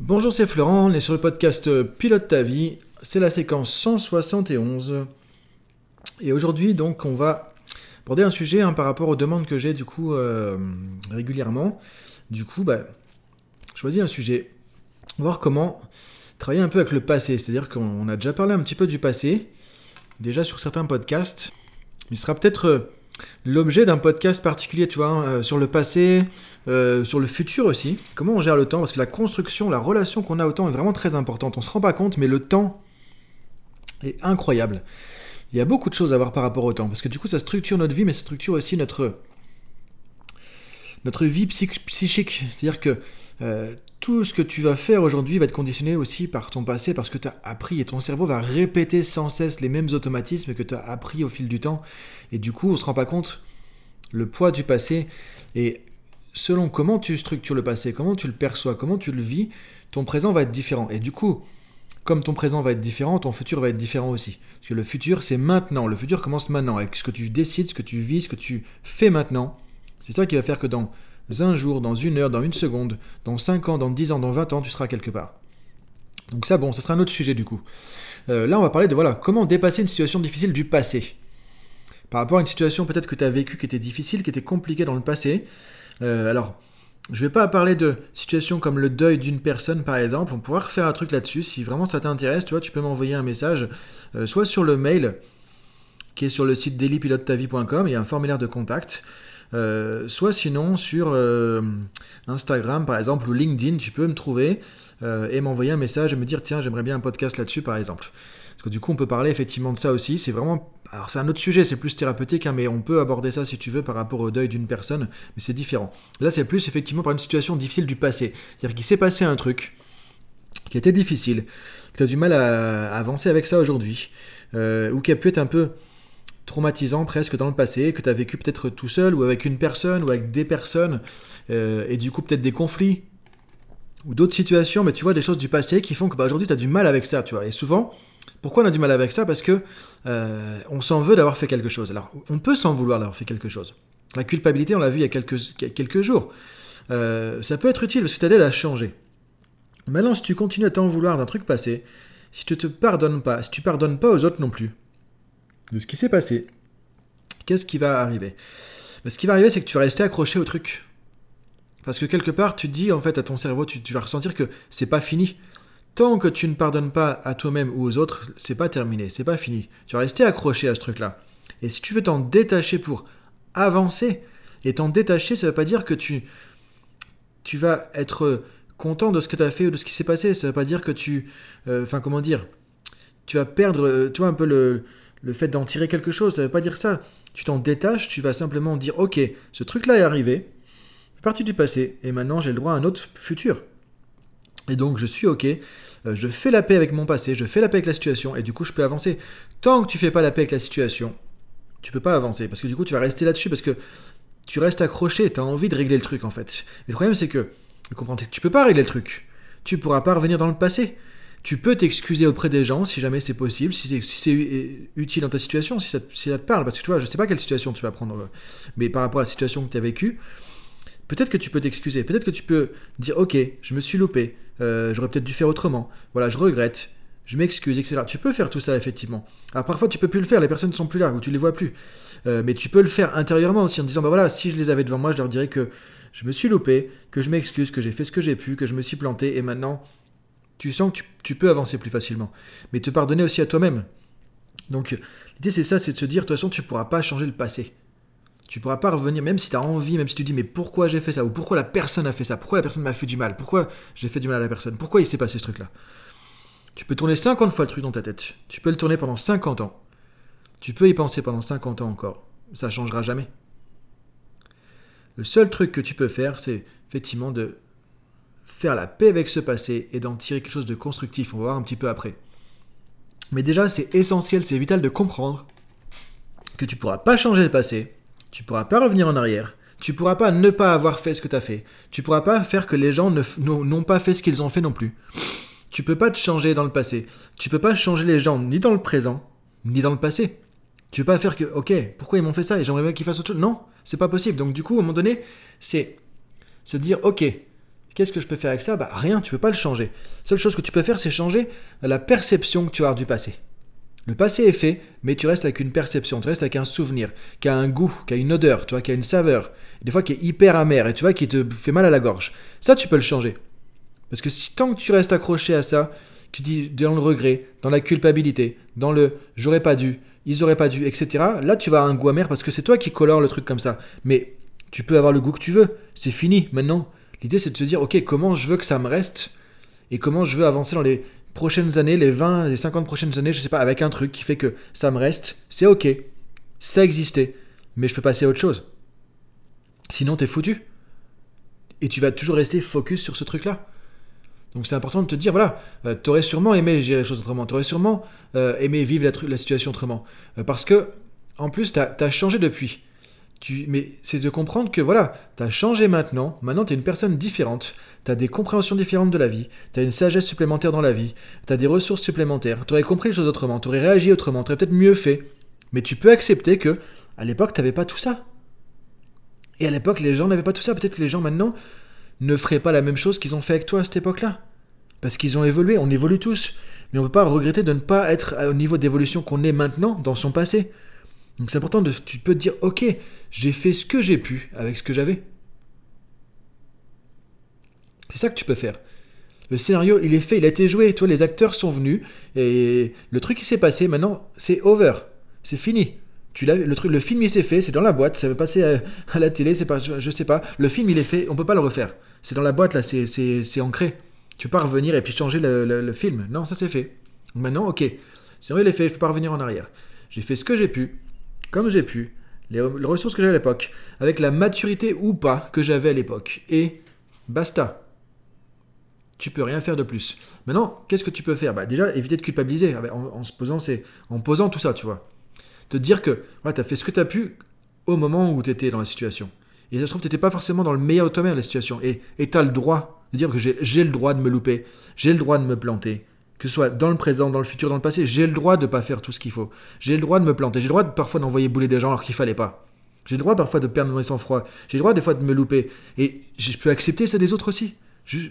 Bonjour, c'est Florent, on est sur le podcast Pilote ta vie, c'est la séquence 171. Et aujourd'hui, donc, on va aborder un sujet hein, par rapport aux demandes que j'ai du coup euh, régulièrement. Du coup, bah, choisis un sujet. Voir comment travailler un peu avec le passé. C'est-à-dire qu'on a déjà parlé un petit peu du passé, déjà sur certains podcasts. Il sera peut-être euh, l'objet d'un podcast particulier, tu vois, hein, euh, sur le passé, euh, sur le futur aussi. Comment on gère le temps? Parce que la construction, la relation qu'on a au temps est vraiment très importante. On se rend pas compte, mais le temps est incroyable. Il y a beaucoup de choses à voir par rapport au temps, parce que du coup, ça structure notre vie, mais ça structure aussi notre notre vie psychique. C'est-à-dire que euh, tout ce que tu vas faire aujourd'hui va être conditionné aussi par ton passé, parce que tu as appris, et ton cerveau va répéter sans cesse les mêmes automatismes que tu as appris au fil du temps. Et du coup, on se rend pas compte le poids du passé. Et selon comment tu structures le passé, comment tu le perçois, comment tu le vis, ton présent va être différent. Et du coup, comme ton présent va être différent, ton futur va être différent aussi. Parce que le futur, c'est maintenant. Le futur commence maintenant, avec ce que tu décides, ce que tu vis, ce que tu fais maintenant. C'est ça qui va faire que dans un jour, dans une heure, dans une seconde, dans 5 ans, dans 10 ans, dans 20 ans, tu seras quelque part. Donc ça, bon, ça sera un autre sujet du coup. Euh, là, on va parler de voilà, comment dépasser une situation difficile du passé. Par rapport à une situation peut-être que tu as vécue qui était difficile, qui était compliquée dans le passé. Euh, alors, je vais pas parler de situations comme le deuil d'une personne par exemple. On pourra refaire un truc là-dessus. Si vraiment ça t'intéresse, tu vois, tu peux m'envoyer un message, euh, soit sur le mail qui est sur le site dailypilotetavie.com, il y a un formulaire de contact. Euh, soit sinon sur euh, Instagram par exemple ou LinkedIn, tu peux me trouver euh, et m'envoyer un message et me dire tiens j'aimerais bien un podcast là-dessus par exemple. Parce que du coup on peut parler effectivement de ça aussi. C'est vraiment alors c'est un autre sujet, c'est plus thérapeutique, hein, mais on peut aborder ça si tu veux par rapport au deuil d'une personne, mais c'est différent. Là c'est plus effectivement par une situation difficile du passé. C'est-à-dire qu'il s'est passé un truc qui était difficile, que tu as du mal à, avancer avec ça aujourd'hui, ou qui a pu être un peu traumatisant presque dans le passé, que tu as vécu peut-être tout seul ou avec une personne ou avec des personnes, euh, et du coup peut-être des conflits ou d'autres situations, mais tu vois des choses du passé qui font que bah, aujourd'hui tu as du mal avec ça, tu vois. Et souvent, pourquoi on a du mal avec ça? Parce que euh, on s'en veut d'avoir fait quelque chose. Alors on peut s'en vouloir d'avoir fait quelque chose. La culpabilité, on l'a vu il y a quelques, jours. Euh, ça peut être utile parce que t'aide à changer. Maintenant, si tu continues à t'en vouloir d'un truc passé, si tu te pardonnes pas, si tu pardonnes pas aux autres non plus, de ce qui s'est passé, qu'est-ce qui va arriver? Bah, Ce qui va arriver, c'est que tu vas rester accroché au truc. Parce que quelque part, tu dis en fait à ton cerveau, tu, vas ressentir que c'est pas fini. Tant que tu ne pardonnes pas à toi-même ou aux autres, c'est pas terminé, c'est pas fini. Tu vas rester accroché à ce truc-là. Et si tu veux t'en détacher pour avancer, et t'en détacher, ça veut pas dire que tu, tu vas être content de ce que tu as fait ou de ce qui s'est passé. Ça veut pas dire que tu. Euh, enfin, comment dire? Tu vas perdre, euh, tu vois, un peu le, le fait d'en tirer quelque chose, ça ne veut pas dire ça. Tu t'en détaches, tu vas simplement dire ok, ce truc-là est arrivé, fait partie du passé, et maintenant j'ai le droit à un autre futur. Et donc je suis ok, euh, je fais la paix avec mon passé, je fais la paix avec la situation, et du coup je peux avancer. Tant que tu fais pas la paix avec la situation, tu peux pas avancer, parce que du coup tu vas rester là-dessus, parce que tu restes accroché, tu as envie de régler le truc en fait. Mais le problème c'est que, comprends, tu peux pas régler le truc. Tu pourras pas revenir dans le passé. Tu peux t'excuser auprès des gens si jamais c'est possible, si c'est utile dans ta situation, si ça, te parle. Parce que tu vois, je sais pas quelle situation tu vas prendre, euh, mais par rapport à la situation que tu as vécue, peut-être que tu peux t'excuser, peut-être que tu peux dire Ok, je me suis loupé, euh, j'aurais peut-être dû faire autrement, voilà, je regrette, je m'excuse, etc. Tu peux faire tout ça, effectivement. Alors parfois, tu peux plus le faire, les personnes ne sont plus là, ou tu les vois plus. Euh, mais tu peux le faire intérieurement aussi, en disant Bah voilà, si je les avais devant moi, je leur dirais que je me suis loupé, que je m'excuse, que j'ai fait ce que j'ai pu, que je me suis planté, et maintenant, tu sens que tu, peux avancer plus facilement. Mais te pardonner aussi à toi-même. Donc l'idée c'est ça, c'est de se dire, de toute façon, tu ne pourras pas changer le passé. Tu ne pourras pas revenir, même si tu as envie, même si tu dis, mais pourquoi j'ai fait ça? Ou pourquoi la personne a fait ça? Pourquoi la personne m'a fait du mal? Pourquoi j'ai fait du mal à la personne? Pourquoi il s'est passé ce truc-là? Tu peux tourner 50 fois le truc dans ta tête. Tu peux le tourner pendant 50 ans. Tu peux y penser pendant 50 ans encore. Ça changera jamais. Le seul truc que tu peux faire, c'est effectivement de faire la paix avec ce passé et d'en tirer quelque chose de constructif. On va voir un petit peu après. Mais déjà, c'est essentiel, c'est vital de comprendre que tu pourras pas changer le passé, tu pourras pas revenir en arrière, tu pourras pas ne pas avoir fait ce que tu as fait, tu pourras pas faire que les gens n'ont pas fait ce qu'ils ont fait non plus. Tu peux pas te changer dans le passé, tu peux pas changer les gens ni dans le présent, ni dans le passé. Tu peux pas faire que, ok, pourquoi ils m'ont fait ça et j'aimerais bien qu'ils fassent autre chose? Non, c'est pas possible. Donc du coup, à un moment donné, c'est se dire, ok, Qu'est-ce que je peux faire avec ça Bah rien, tu peux pas le changer. seule chose que tu peux faire, c'est changer la perception que tu as du passé. Le passé est fait, mais tu restes avec une perception, tu restes avec un souvenir, qui a un goût, qui a une odeur, tu vois, qui a une saveur, des fois qui est hyper amer, et tu vois, qui te fait mal à la gorge. Ça, tu peux le changer. Parce que si tant que tu restes accroché à ça, tu dis dans le regret, dans la culpabilité, dans le j'aurais pas dû, ils auraient pas dû, etc., là tu vas avoir un goût amer parce que c'est toi qui colore le truc comme ça. Mais tu peux avoir le goût que tu veux, c'est fini maintenant. L'idée c'est de se dire, ok, comment je veux que ça me reste et comment je veux avancer dans les prochaines années, les 20, les 50 prochaines années, je sais pas, avec un truc qui fait que ça me reste, c'est ok, ça existait, mais je peux passer à autre chose. Sinon, t'es foutu. Et tu vas toujours rester focus sur ce truc-là. Donc c'est important de te dire, voilà, euh, tu aurais sûrement aimé gérer les choses autrement, tu aurais sûrement euh, aimé vivre la, situation autrement. Euh, parce que, en plus, tu as, changé depuis. Mais c'est de comprendre que, voilà, tu as changé maintenant, maintenant tu es une personne différente, tu as des compréhensions différentes de la vie, tu as une sagesse supplémentaire dans la vie, tu as des ressources supplémentaires, tu aurais compris les choses autrement, tu aurais réagi autrement, tu aurais peut-être mieux fait. Mais tu peux accepter que, à l'époque, tu n'avais pas tout ça. Et à l'époque, les gens n'avaient pas tout ça. Peut-être que les gens maintenant ne feraient pas la même chose qu'ils ont fait avec toi à cette époque-là. Parce qu'ils ont évolué, on évolue tous. Mais on ne peut pas regretter de ne pas être au niveau d'évolution qu'on est maintenant dans son passé. Donc c'est important de tu peux te dire ok, j'ai fait ce que j'ai pu avec ce que j'avais. C'est ça que tu peux faire. Le scénario, il est fait, il a été joué. Toi, les acteurs sont venus et le truc qui s'est passé, maintenant, c'est over. C'est fini. Tu le truc, le film il s'est fait, c'est dans la boîte, ça va passer à, la télé, c'est pas, je, sais pas. Le film il est fait, on peut pas le refaire. C'est dans la boîte là, c'est, ancré. Tu peux pas revenir et puis changer le, film. Non, ça c'est fait. Maintenant, ok, scénario il est fait, je peux pas revenir en arrière. J'ai fait ce que j'ai pu, comme j'ai pu, les, ressources que j'avais à l'époque, avec la maturité ou pas que j'avais à l'époque. Et basta. Tu peux rien faire de plus. Maintenant, qu'est-ce que tu peux faire? Bah, Déjà, éviter de culpabiliser en, se posant, c'est, en posant tout ça, tu vois. Te dire que tu as fait ce que tu as pu au moment où tu étais dans la situation. Et ça se trouve, tu pas forcément dans le meilleur de toi-même, la situation. Et tu as le droit de dire que j'ai le droit de me louper, j'ai le droit de me planter. Que ce soit dans le présent, dans le futur, dans le passé, j'ai le droit de ne pas faire tout ce qu'il faut. J'ai le droit de me planter. J'ai le droit de, parfois d'envoyer bouler des gens alors qu'il fallait pas. J'ai le droit parfois de perdre mon sang-froid. J'ai le droit des fois de me louper. Et je peux accepter ça des autres aussi.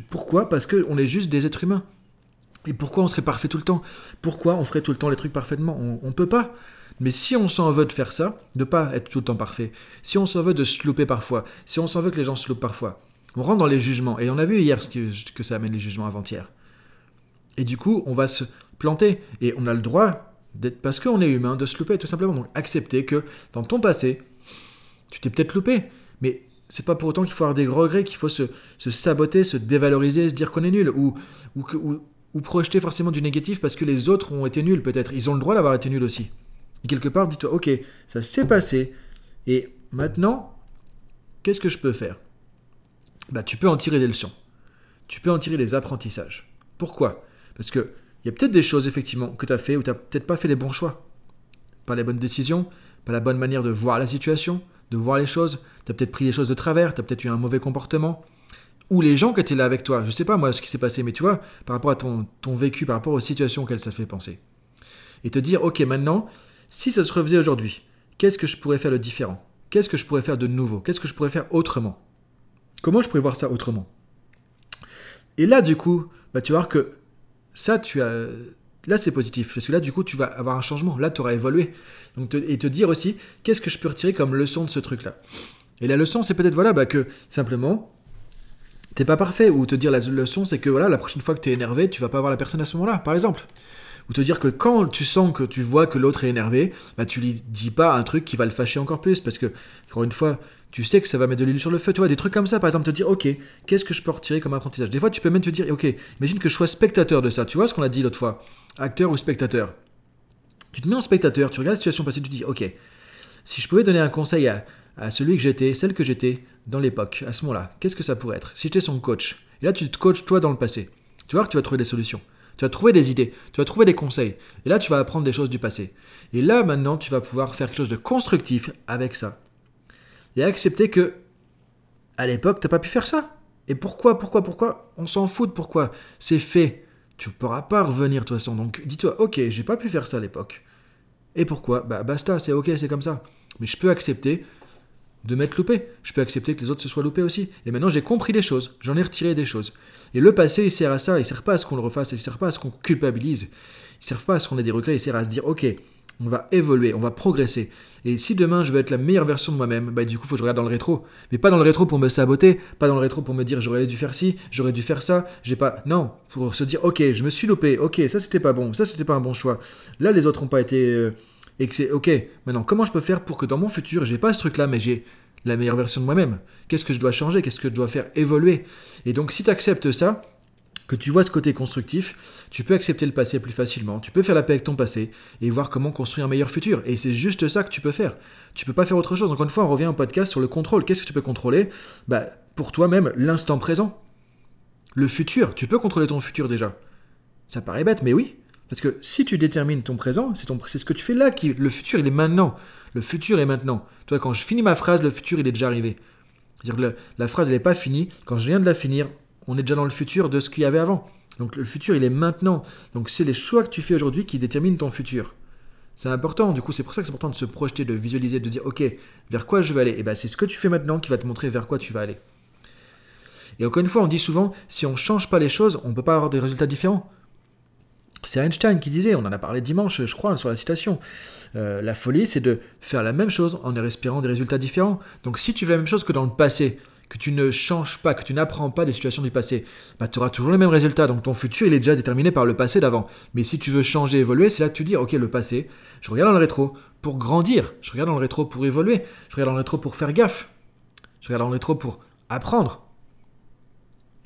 Pourquoi? Parce qu'on est juste des êtres humains. Et pourquoi on serait parfait tout le temps? Pourquoi on ferait tout le temps les trucs parfaitement? On ne peut pas. Mais si on s'en veut de faire ça, de pas être tout le temps parfait, si on s'en veut de se louper parfois, si on s'en veut que les gens se loupent parfois, on rentre dans les jugements. Et on a vu hier ce que, que ça amène les jugements avant-hier. Et du coup, on va se planter. Et on a le droit, d'être, parce qu'on est humain, de se louper, tout simplement. Donc accepter que dans ton passé, tu t'es peut-être loupé. Mais c'est pas pour autant qu'il faut avoir des regrets, qu'il faut se, saboter, se dévaloriser, se dire qu'on est nul, ou, projeter forcément du négatif parce que les autres ont été nuls peut-être. Ils ont le droit d'avoir été nuls aussi. Et quelque part, dis-toi, ok, ça s'est passé, et maintenant, qu'est-ce que je peux faire? Bah, Tu peux en tirer des leçons. Tu peux en tirer des apprentissages. Pourquoi? Parce que il y a peut-être des choses, effectivement, que tu as fait ou tu n'as peut-être pas fait les bons choix. Pas les bonnes décisions, pas la bonne manière de voir la situation, de voir les choses. Tu as peut-être pris les choses de travers, tu as peut-être eu un mauvais comportement. Ou les gens qui étaient là avec toi. Je sais pas moi ce qui s'est passé, mais tu vois, par rapport à ton, ton vécu, par rapport aux situations auxquelles ça fait penser. Et te dire, ok, maintenant, si ça se refaisait aujourd'hui, qu'est-ce que je pourrais faire de différent? Qu'est-ce que je pourrais faire de nouveau? Qu'est-ce que je pourrais faire autrement? Comment je pourrais voir ça autrement? Et là, du coup, bah, tu vas voir que ça, tu as, là, c'est positif. Parce que là, du coup, tu vas avoir un changement. Là, tu auras évolué. Donc, et te dire aussi, qu'est-ce que je peux retirer comme leçon de ce truc-là? Et la leçon, c'est peut-être voilà, bah, que simplement, t'es pas parfait. Ou te dire la leçon, c'est que voilà, la prochaine fois que tu es énervé, tu vas pas voir la personne à ce moment-là, par exemple. Ou te dire que quand tu sens que tu vois que l'autre est énervé, bah, tu lui dis pas un truc qui va le fâcher encore plus. Parce que, encore une fois, tu sais que ça va mettre de l'huile sur le feu. Tu vois, des trucs comme ça, par exemple, te dire, ok, qu'est-ce que je peux retirer comme apprentissage? Des fois, tu peux même te dire, ok, imagine que je sois spectateur de ça. Tu vois ce qu'on a dit l'autre fois? Acteur ou spectateur? Tu te mets en spectateur, tu regardes la situation passée, tu te dis, ok, si je pouvais donner un conseil à, à celui que j'étais, celle que j'étais dans l'époque, à ce moment-là, qu'est-ce que ça pourrait être? Si j'étais son coach, et là tu te coaches toi dans le passé, tu vois que tu vas trouver des solutions. Tu vas trouver des idées, tu vas trouver des conseils. Et là, tu vas apprendre des choses du passé. Et là, maintenant, tu vas pouvoir faire quelque chose de constructif avec ça. Et accepter que, à l'époque, tu n'as pas pu faire ça. Et pourquoi, pourquoi, pourquoi? On s'en fout de pourquoi. C'est fait. Tu ne pourras pas revenir de toute façon. Donc dis-toi, ok, j'ai pas pu faire ça à l'époque. Et pourquoi? Bah basta, c'est ok, c'est comme ça. Mais je peux accepter de m'être loupé. Je peux accepter que les autres se soient loupés aussi. Et maintenant, j'ai compris des choses. J'en ai retiré des choses. Et le passé, il sert à ça. Il sert pas à ce qu'on le refasse. Il sert pas à ce qu'on culpabilise. Il sert pas à ce qu'on ait des regrets. Il sert à se dire, ok, on va évoluer, on va progresser. Et si demain je veux être la meilleure version de moi-même, bah du coup, faut que je regarde dans le rétro. Mais pas dans le rétro pour me saboter, pas dans le rétro pour me dire j'aurais dû faire ci, j'aurais dû faire ça, j'ai pas. Non, pour se dire ok, je me suis loupé, ok, ça c'était pas bon, ça c'était pas un bon choix. Là, les autres n'ont pas été. Euh, et que c'est ok, maintenant comment je peux faire pour que dans mon futur, j'ai pas ce truc-là, mais j'ai la meilleure version de moi-même? Qu'est-ce que je dois changer? Qu'est-ce que je dois faire évoluer? Et donc, si tu acceptes ça, que tu vois ce côté constructif, tu peux accepter le passé plus facilement, tu peux faire la paix avec ton passé et voir comment construire un meilleur futur. Et c'est juste ça que tu peux faire. Tu peux pas faire autre chose. Encore une fois, on revient au podcast sur le contrôle. Qu'est-ce que tu peux contrôler? Bah, Pour toi-même, l'instant présent. Le futur, tu peux contrôler ton futur déjà. Ça paraît bête, mais oui. Parce que si tu détermines ton présent, c'est, ce que tu fais là qui. Le futur, il est maintenant. Le futur est maintenant. Toi, quand je finis ma phrase, le futur, il est déjà arrivé. dire la, la phrase, elle n'est pas finie. Quand je viens de la finir, on est déjà dans le futur de ce qu'il y avait avant. Donc le futur, il est maintenant. Donc c'est les choix que tu fais aujourd'hui qui déterminent ton futur. C'est important, du coup, c'est pour ça que c'est important de se projeter, de visualiser, de dire, ok, vers quoi je vais aller? Et bien c'est ce que tu fais maintenant qui va te montrer vers quoi tu vas aller. Et encore une fois, on dit souvent, si on ne change pas les choses, on ne peut pas avoir des résultats différents. C'est Einstein qui disait, on en a parlé dimanche, je crois, sur la citation. Euh, la folie, c'est de faire la même chose en espérant des résultats différents. Donc si tu fais la même chose que dans le passé, que tu ne changes pas, que tu n'apprends pas des situations du passé, bah, tu auras toujours les mêmes résultats. Donc ton futur, il est déjà déterminé par le passé d'avant. Mais si tu veux changer, évoluer, c'est là que tu dis, ok, le passé, je regarde dans le rétro pour grandir, je regarde dans le rétro pour évoluer, je regarde dans le rétro pour faire gaffe, je regarde dans le rétro pour apprendre.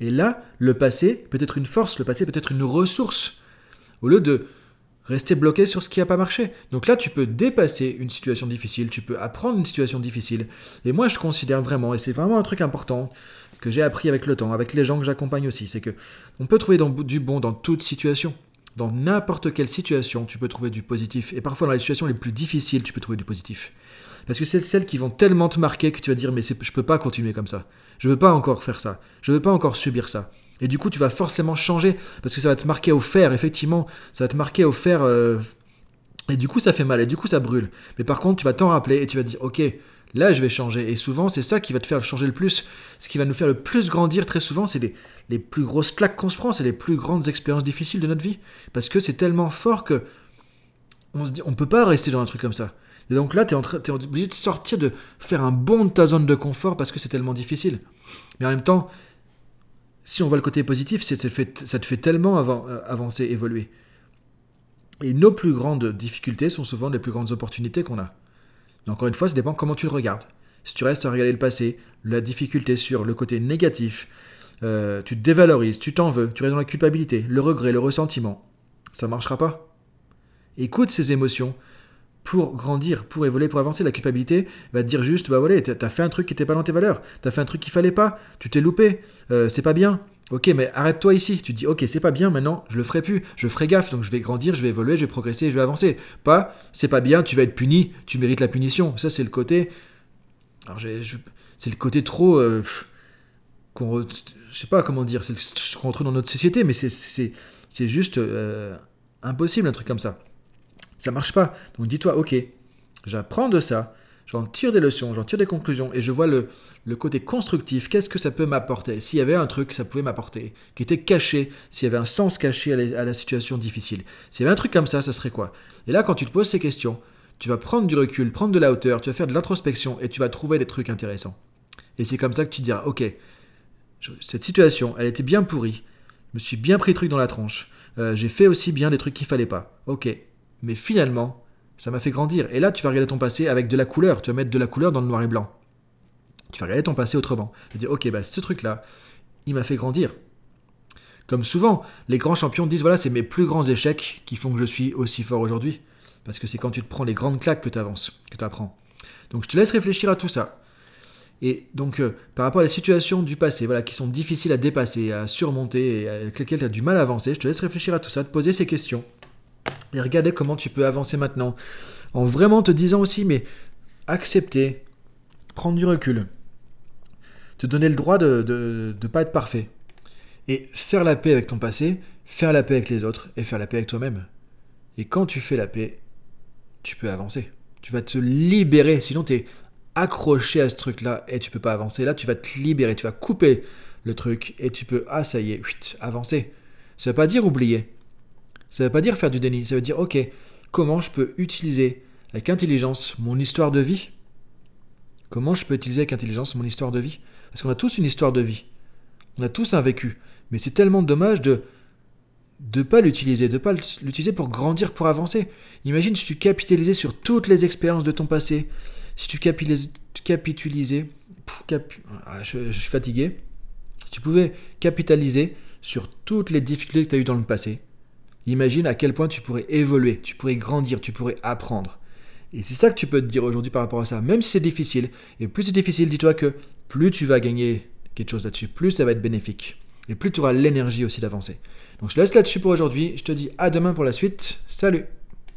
Et là, le passé peut être une force, le passé peut être une ressource. Au lieu de rester bloqué sur ce qui n'a pas marché. Donc là, tu peux dépasser une situation difficile, tu peux apprendre une situation difficile. Et moi, je considère vraiment, et c'est vraiment un truc important que j'ai appris avec le temps, avec les gens que j'accompagne aussi, c'est que on peut trouver du bon dans toute situation. Dans n'importe quelle situation, tu peux trouver du positif. Et parfois, dans les situations les plus difficiles, tu peux trouver du positif. Parce que c'est celles qui vont tellement te marquer que tu vas dire, mais je peux pas continuer comme ça. Je veux pas encore faire ça. Je veux pas encore subir ça. Et du coup, tu vas forcément changer parce que ça va te marquer au fer, effectivement. Ça va te marquer au fer. Euh, et du coup, ça fait mal et du coup, ça brûle. Mais par contre, tu vas t'en rappeler et tu vas dire, ok, là, je vais changer. Et souvent, c'est ça qui va te faire changer le plus. Ce qui va nous faire le plus grandir très souvent, c'est les, les plus grosses claques qu'on se prend, c'est les plus grandes expériences difficiles de notre vie. Parce que c'est tellement fort que on se dit, on peut pas rester dans un truc comme ça. Et donc là, tu es, es, obligé de sortir, de faire un bond de ta zone de confort parce que c'est tellement difficile. Mais en même temps, si on voit le côté positif, fait, ça te fait tellement euh, avancer, évoluer. Et nos plus grandes difficultés sont souvent les plus grandes opportunités qu'on a. encore une fois, ça dépend comment tu le regardes. Si tu restes à regarder le passé, la difficulté sur le côté négatif, euh, tu te dévalorises, tu t'en veux, tu restes dans la culpabilité, le regret, le ressentiment, ça marchera pas. Écoute ces émotions, pour grandir, pour évoluer, pour avancer. La culpabilité va te dire juste, bah voilà, t'as fait un truc qui n'était pas dans tes valeurs, t'as fait un truc qu'il fallait pas, tu t'es loupé, euh, c'est pas bien. Ok, mais arrête-toi ici. Tu dis, ok, c'est pas bien, maintenant, je le ferai plus, je ferai gaffe, donc je vais grandir, je vais évoluer, je vais progresser, je vais avancer. Pas, c'est pas bien, tu vas être puni, tu mérites la punition. Ça, c'est le côté. Alors, c'est le côté trop. Euh, qu'on, je sais pas comment dire, c'est ce qu'on retrouve dans notre société, mais c'est juste euh, impossible un truc comme ça. Ça marche pas. Donc dis-toi, ok, j'apprends de ça, j'en tire des leçons, j'en tire des conclusions, et je vois le, côté constructif. Qu'est-ce que ça peut m'apporter? S'il y avait un truc que ça pouvait m'apporter, qui était caché, s'il y avait un sens caché à la, situation difficile, s'il y avait un truc comme ça, ça serait quoi? Et là, quand tu te poses ces questions, tu vas prendre du recul, prendre de la hauteur, tu vas faire de l'introspection, et tu vas trouver des trucs intéressants. Et c'est comme ça que tu te diras, ok, cette situation, elle était bien pourrie, je me suis bien pris le truc dans la tronche, euh, j'ai fait aussi bien des trucs qu'il fallait pas. Ok, mais finalement, ça m'a fait grandir. Et là, tu vas regarder ton passé avec de la couleur. Tu vas mettre de la couleur dans le noir et blanc. Tu vas regarder ton passé autrement. Tu vas dire, ok, bah, ce truc-là, il m'a fait grandir. Comme souvent, les grands champions disent, voilà, c'est mes plus grands échecs qui font que je suis aussi fort aujourd'hui. Parce que c'est quand tu te prends les grandes claques que tu avances, que tu apprends. Donc je te laisse réfléchir à tout ça. Et donc, euh, par rapport à les situations du passé, voilà, qui sont difficiles à dépasser, à surmonter, et avec lesquelles tu as du mal à avancer, je te laisse réfléchir à tout ça, te poser ces questions et regarder comment tu peux avancer maintenant. En vraiment te disant aussi, mais accepter, prendre du recul, te donner le droit de ne pas être parfait. Et faire la paix avec ton passé, faire la paix avec les autres et faire la paix avec toi-même. Et quand tu fais la paix, tu peux avancer. Tu vas te libérer, sinon tu es accroché à ce truc-là et tu peux pas avancer. Là, tu vas te libérer, tu vas couper le truc et tu peux, ah ça y est, avancer. Ça veut pas dire oublier. Ça veut pas dire faire du déni. Ça veut dire, ok, comment je peux utiliser avec intelligence mon histoire de vie? Comment je peux utiliser avec intelligence mon histoire de vie? Parce qu'on a tous une histoire de vie. On a tous un vécu. Mais c'est tellement dommage de ne pas l'utiliser, de ne pas l'utiliser pour grandir, pour avancer. Imagine si tu capitalisais sur toutes les expériences de ton passé, si tu capitalisais, ah, je, suis fatigué, si tu pouvais capitaliser sur toutes les difficultés que tu as eues dans le passé, imagine à quel point tu pourrais évoluer, tu pourrais grandir, tu pourrais apprendre. Et c'est ça que tu peux te dire aujourd'hui par rapport à ça, même si c'est difficile. Et plus c'est difficile, dis-toi que plus tu vas gagner quelque chose là-dessus, plus ça va être bénéfique. Et plus tu auras l'énergie aussi d'avancer. Donc je te laisse là-dessus pour aujourd'hui. Je te dis à demain pour la suite. Salut